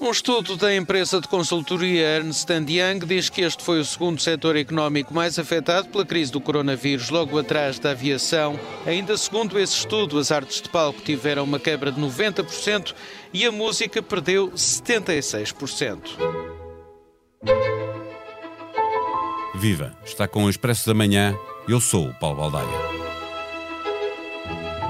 Um estudo da empresa de consultoria Ernst Young diz que este foi o segundo setor económico mais afetado pela crise do coronavírus, logo atrás da aviação. Ainda segundo esse estudo, as artes de palco tiveram uma quebra de 90% e a música perdeu 76%. Viva! Está com o Expresso da Manhã. Eu sou o Paulo Baldaia.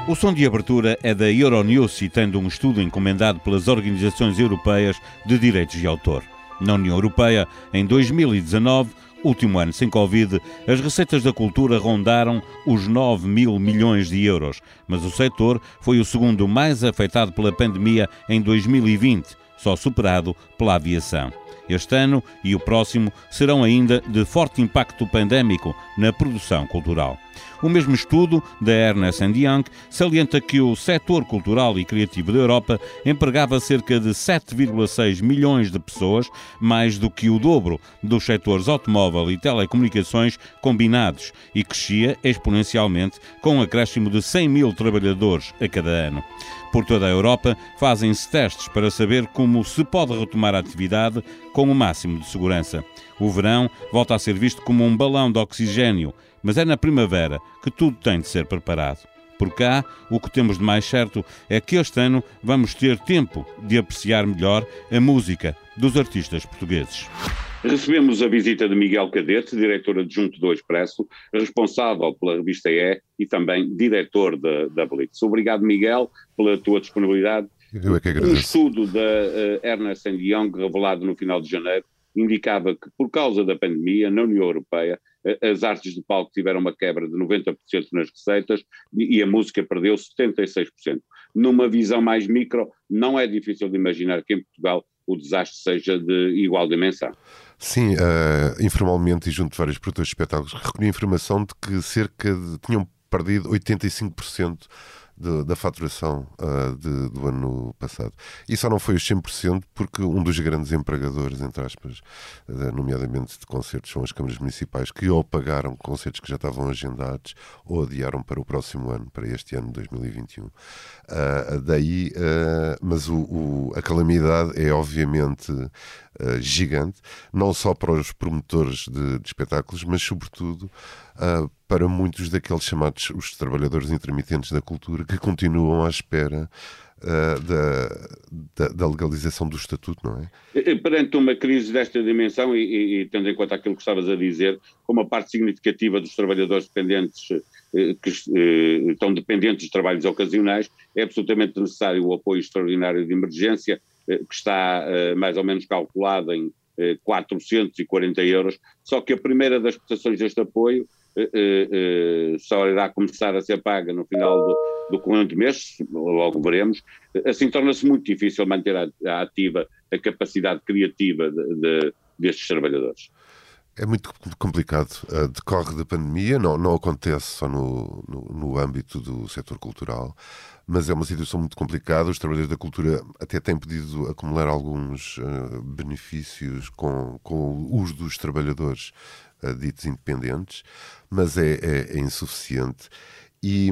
O som de abertura é da Euronews, citando um estudo encomendado pelas organizações europeias de direitos de autor. Na União Europeia, em 2019, último ano sem Covid, as receitas da cultura rondaram os 9 mil milhões de euros, mas o setor foi o segundo mais afetado pela pandemia em 2020, só superado pela aviação. Este ano e o próximo serão ainda de forte impacto pandémico na produção cultural. O mesmo estudo da Ernest Young salienta que o setor cultural e criativo da Europa empregava cerca de 7,6 milhões de pessoas, mais do que o dobro dos setores automóvel e telecomunicações combinados, e crescia exponencialmente com um acréscimo de 100 mil trabalhadores a cada ano. Por toda a Europa, fazem-se testes para saber como se pode retomar a atividade com o máximo de segurança. O verão volta a ser visto como um balão de oxigênio, mas é na primavera que tudo tem de ser preparado. Por cá, o que temos de mais certo é que este ano vamos ter tempo de apreciar melhor a música dos artistas portugueses. Recebemos a visita de Miguel Cadete, diretor adjunto do Expresso, responsável pela revista E e também diretor da, da Blitz. Obrigado, Miguel, pela tua disponibilidade. Eu é que agradeço. Um estudo da uh, Ernest Young, revelado no final de janeiro, indicava que, por causa da pandemia, na União Europeia, as artes de palco tiveram uma quebra de 90% nas receitas e a música perdeu 76%. Numa visão mais micro, não é difícil de imaginar que em Portugal o desastre seja de igual dimensão. Sim, uh, informalmente e junto de vários produtores de espetáculos, recolhi informação de que cerca de. tinham perdido 85% da faturação uh, de, do ano passado. E só não foi os 100% porque um dos grandes empregadores, entre aspas, uh, nomeadamente de concertos, são as câmaras municipais, que ou pagaram concertos que já estavam agendados ou adiaram para o próximo ano, para este ano 2021. Uh, ah, daí, mas o, o, a calamidade é obviamente gigante, não só para os promotores de, de espetáculos, mas sobretudo para muitos daqueles chamados os trabalhadores intermitentes da cultura que continuam à espera uh, da, da, da, legalização do estatuto, não é? Perante uma crise desta dimensão e, e, e, tendo em conta aquilo que estavas a dizer, como uma parte significativa dos trabalhadores dependentes eh, que eh, estão dependentes dos trabalhos ocasionais, é absolutamente necessário o apoio extraordinário de emergência, eh, que está eh, mais ou menos calculado em 440 euros, só que a primeira das prestações deste apoio eh, eh, eh, só irá começar a ser paga no final do, do corrente mês, logo veremos, assim torna-se muito difícil manter a, a ativa a capacidade criativa de, de, destes trabalhadores. É muito complicado. Uh, decorre da pandemia, não, não acontece só no, no, no, âmbito do setor cultural, mas é uma situação muito complicada. Os trabalhadores da cultura até têm podido acumular alguns uh, benefícios com, com o uso dos trabalhadores ditos independentes, mas é, é, é insuficiente. E,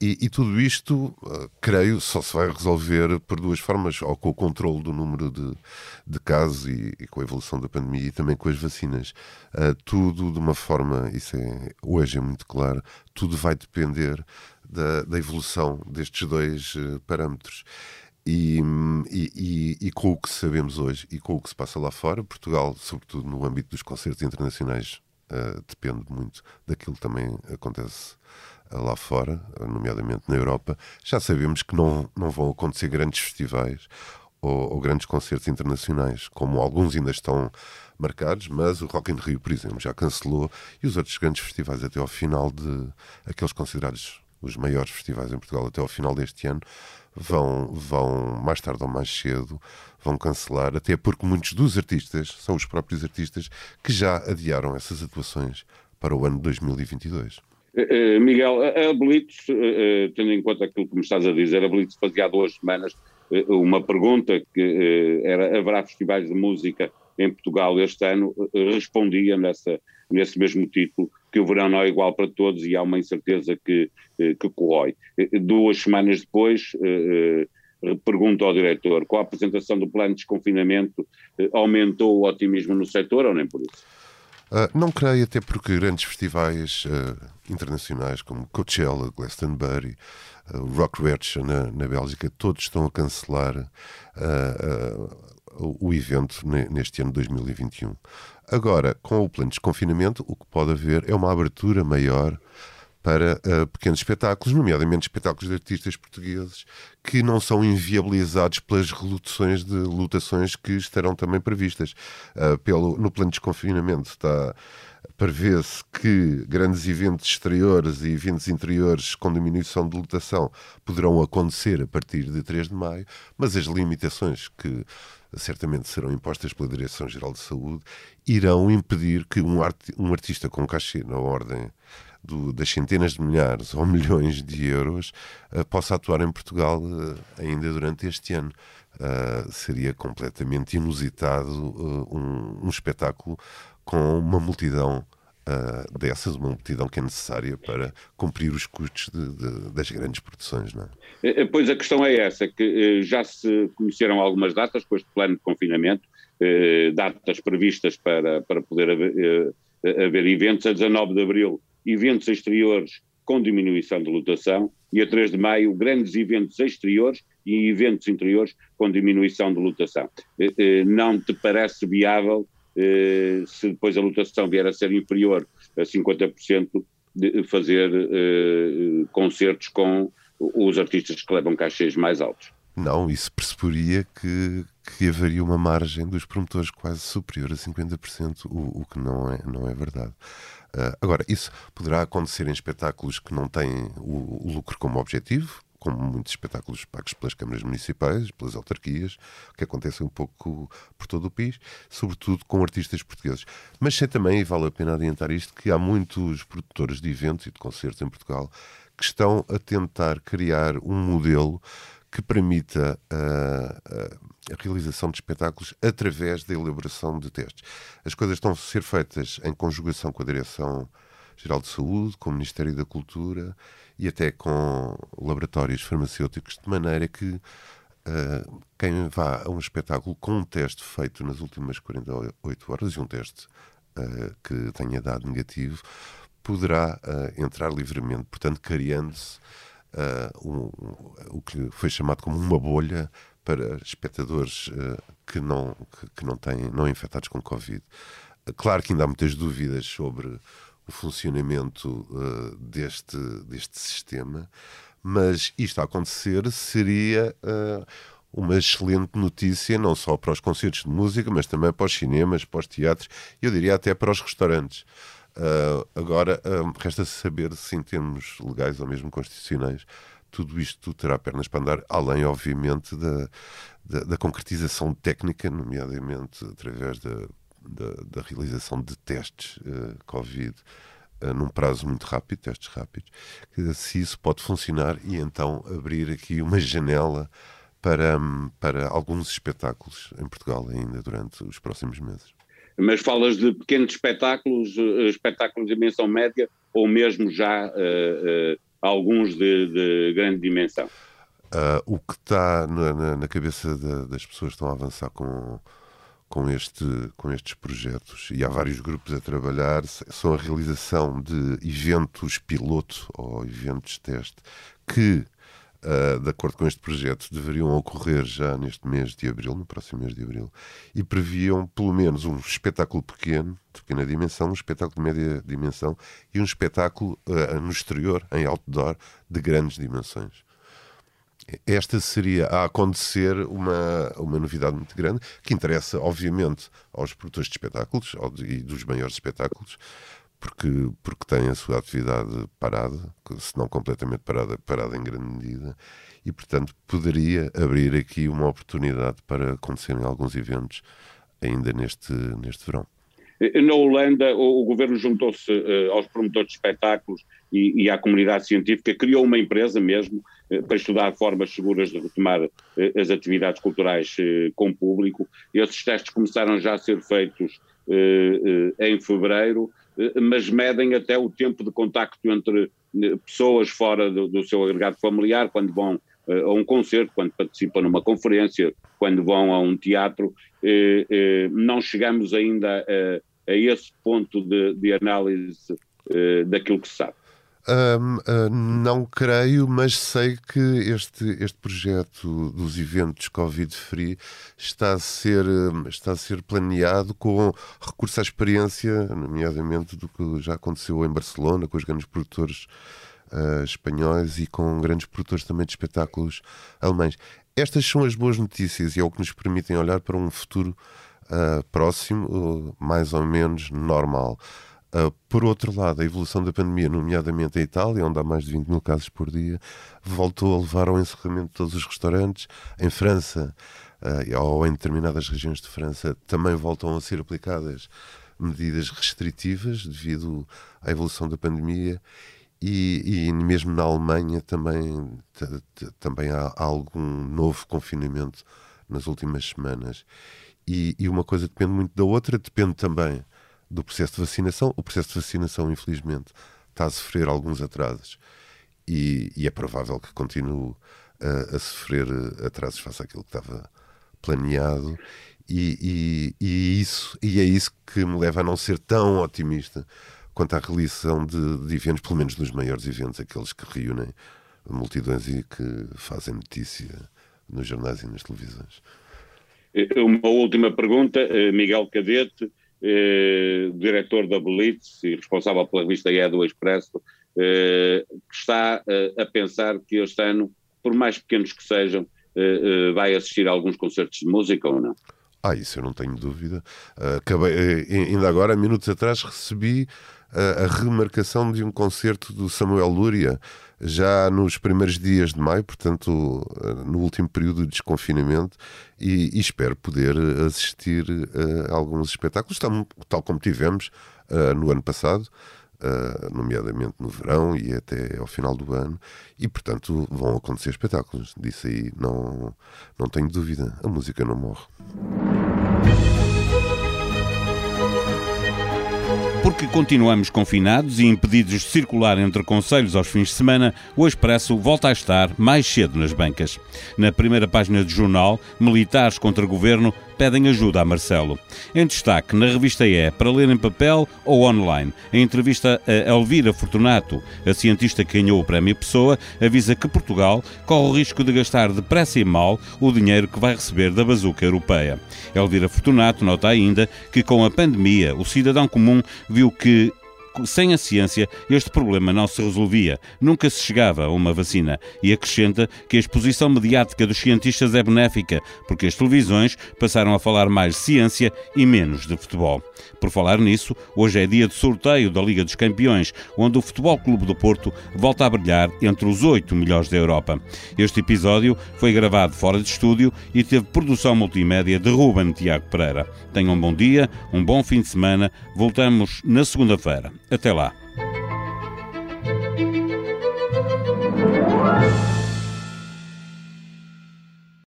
e, e, tudo isto, uh, creio, só se vai resolver por duas formas, ou com o controle do número de, de casos e, e, com a evolução da pandemia e também com as vacinas. Uh, tudo de uma forma, isso é, hoje é muito claro, tudo vai depender da, da evolução destes dois uh, parâmetros. E, e, e, com o que sabemos hoje e com o que se passa lá fora, Portugal, sobretudo no âmbito dos concertos internacionais, uh, depende muito daquilo que também acontece uh, lá fora, nomeadamente na Europa. Já sabemos que não, não vão acontecer grandes festivais ou, ou, grandes concertos internacionais, como alguns ainda estão marcados, mas o Rock in Rio, por exemplo, já cancelou e os outros grandes festivais até ao final de aqueles considerados os maiores festivais em Portugal até ao final deste ano vão, vão mais tarde ou mais cedo vão cancelar, até porque muitos dos artistas são os próprios artistas que já adiaram essas atuações para o ano de 2022. Uh, Miguel, a, Blitz, uh, tendo em conta aquilo que me estás a dizer, a Blitz fazia há duas semanas uma pergunta que era haverá festivais de música em Portugal este ano, respondia nessa, nesse mesmo título que o verão não é igual para todos e há uma incerteza que, que corrói. Duas semanas depois pergunto ao diretor, com a apresentação do plano de desconfinamento, aumentou o otimismo no setor ou nem por isso? Uh, não creio, até porque grandes festivais uh, internacionais como Coachella, Glastonbury, uh, Rock Werther na, na Bélgica, todos estão a cancelar o evento neste ano de 2021. Agora, com o plano de desconfinamento, o que pode haver é uma abertura maior para uh, pequenos espetáculos, nomeadamente espetáculos de artistas portugueses que não são inviabilizados pelas reduções de lotações que estarão também previstas. Uh, pelo, no plano de desconfinamento está prevê-se que grandes eventos exteriores e eventos interiores com diminuição de lotação poderão acontecer a partir de 3 de maio, mas as limitações que certamente serão impostas pela Direção-Geral de Saúde irão impedir que um, art um artista com cachê na ordem do, das centenas de milhares ou milhões de euros uh, possa atuar em Portugal uh, ainda durante este ano. Uh, seria completamente inusitado um, um, espetáculo com uma multidão dessas, uma multidão que é necessária para cumprir os custos de, de, das grandes produções. Não é? Pois a questão é essa, que já se conheceram algumas datas com este plano de confinamento, datas previstas para, para poder haver, haver eventos. A 19 de abril eventos exteriores com diminuição de lotação e a 3 de maio grandes eventos exteriores e eventos interiores com diminuição de lotação. Eh, eh, não te parece viável, eh, se depois a lotação vier a ser inferior a 50%, de fazer concertos com os artistas que levam cachês mais altos? Não, isso pressuporia que, que haveria uma margem dos promotores quase superior a 50%, o, o que não é, não é verdade. Uh, agora, isso poderá acontecer em espetáculos que não têm o, o, lucro como objetivo, como muitos espetáculos pagos pelas câmaras municipais, pelas autarquias, que acontecem um pouco por todo o país, sobretudo com artistas portugueses. Mas sei também, e vale a pena adiantar isto, que há muitos produtores de eventos e de concertos em Portugal que estão a tentar criar um modelo que permita a realização de espetáculos através da elaboração de testes. As coisas estão a ser feitas em conjugação com a Direção-Geral de Saúde, com o Ministério da Cultura e até com laboratórios farmacêuticos, de maneira que uh, quem vá a um espetáculo com um teste feito nas últimas 48 horas e um teste uh, que tenha dado negativo, poderá uh, entrar livremente, portanto, criando-se um, o que foi chamado como uma bolha para espectadores uh, que, não, que, que, não têm, não infectados com Covid. Claro que ainda há muitas dúvidas sobre o funcionamento uh, deste, deste sistema, mas isto a acontecer seria uma excelente notícia, não só para os concertos de música, mas também para os cinemas, para os teatros, eu diria até para os restaurantes. Uh, agora, uh, resta-se saber se, em termos legais ou mesmo constitucionais, tudo isto terá pernas para andar, além, obviamente, da, da, da concretização técnica, nomeadamente através da, da, da realização de testes uh, Covid uh, num prazo muito rápido, testes rápidos, que, se isso pode funcionar e então abrir aqui uma janela para, para alguns espetáculos em Portugal ainda durante os próximos meses. Mas falas de pequenos espetáculos, uh, espetáculos de dimensão média ou mesmo já alguns de, de grande dimensão. Uh, o que está na, na, na cabeça de, das pessoas que estão a avançar com, com, este, com estes projetos, e há vários grupos a trabalhar, são a realização de eventos piloto ou eventos teste que uh, de acordo com este projeto, deveriam ocorrer já neste mês de abril, no próximo mês de abril, e previam pelo menos um espetáculo pequeno, de pequena dimensão, um espetáculo de média dimensão e um espetáculo uh, no exterior, em outdoor, de grandes dimensões. Esta seria a acontecer uma, uma novidade muito grande, que interessa, obviamente, aos produtores de espetáculos e dos maiores espetáculos, porque, porque tem a sua atividade parada, se não completamente parada, parada em grande medida, e portanto poderia abrir aqui uma oportunidade para acontecerem alguns eventos ainda neste, neste verão. Na Holanda, o, o governo juntou-se uh, aos promotores de espetáculos e, e, à comunidade científica, criou uma empresa mesmo para estudar formas seguras de retomar uh, as atividades culturais com o público. Esses testes começaram já a ser feitos em fevereiro eh, mas medem até o tempo de contacto entre eh, pessoas fora do, do seu agregado familiar, quando vão a um concerto, quando participam numa conferência, quando vão a um teatro, não chegamos ainda a, a esse ponto de, de análise daquilo que se sabe. Um, uh, não creio, mas sei que este, este projeto dos eventos Covid-free está, a ser, está a ser planeado com recurso à experiência, nomeadamente do que já aconteceu em Barcelona, com os grandes produtores uh, espanhóis e com grandes produtores também de espetáculos alemães. Estas são as boas notícias e é o que nos permitem olhar para um futuro uh, próximo, mais ou menos normal. Uh, por outro lado, a evolução da pandemia, nomeadamente em Itália, onde há mais de 20 mil casos por dia, voltou a levar ao encerramento de todos os restaurantes. Em França, uh, ou em determinadas regiões de França, também voltam a ser aplicadas medidas restritivas devido à evolução da pandemia. E, e mesmo na Alemanha também, também há algum novo confinamento nas últimas semanas. E, e uma coisa depende muito da outra, depende também do processo de vacinação. O processo de vacinação, infelizmente, está a sofrer alguns atrasos e, e é provável que continue a, a, sofrer atrasos face àquilo que estava planeado. E, e, e, isso, e é isso que me leva a não ser tão otimista quanto à realização de, de eventos, pelo menos dos maiores eventos, aqueles que reúnem multidões e que fazem notícia nos jornais e nas televisões. Uma última pergunta, eh, Miguel Cadete eh, diretor da Blitz e responsável pela revista E do Expresso, eh, está eh, a pensar que este ano, por mais pequenos que sejam, eh, eh, vai assistir a alguns concertos de música ou não? Ah, isso eu não tenho dúvida. Acabei, ainda agora, minutos atrás, recebi a, a remarcação de um concerto do Samuel Lúria já nos primeiros dias de maio, portanto, no último período de desconfinamento, e, e espero poder assistir a alguns espetáculos, tal, tal como tivemos uh, no ano passado. Uh, nomeadamente no verão e até ao final do ano, e portanto vão acontecer espetáculos. Disso aí não, não tenho dúvida. A música não morre. Porque continuamos confinados e impedidos de circular entre conselhos aos fins de semana, o Expresso volta a estar mais cedo nas bancas. Na primeira página do jornal, militares contra governo pedem ajuda a Marcelo. Em destaque na revista E, para ler em papel ou online, a entrevista a Elvira Fortunato, a cientista que ganhou o Prémio Pessoa, avisa que Portugal corre o risco de gastar depressa e mal o dinheiro que vai receber da bazuca europeia. Elvira Fortunato nota ainda que com a pandemia o cidadão comum viu que sem a ciência, este problema não se resolvia, nunca se chegava a uma vacina. E acrescenta que a exposição mediática dos cientistas é benéfica, porque as televisões passaram a falar mais de ciência e menos de futebol. Por falar nisso, hoje é dia de sorteio da Liga dos Campeões, onde o Futebol Clube do Porto volta a brilhar entre os oito melhores da Europa. Este episódio foi gravado fora de estúdio e teve produção multimédia de Ruben Tiago Pereira. Tenham um bom dia, um bom fim de semana. Voltamos na segunda-feira. Até lá.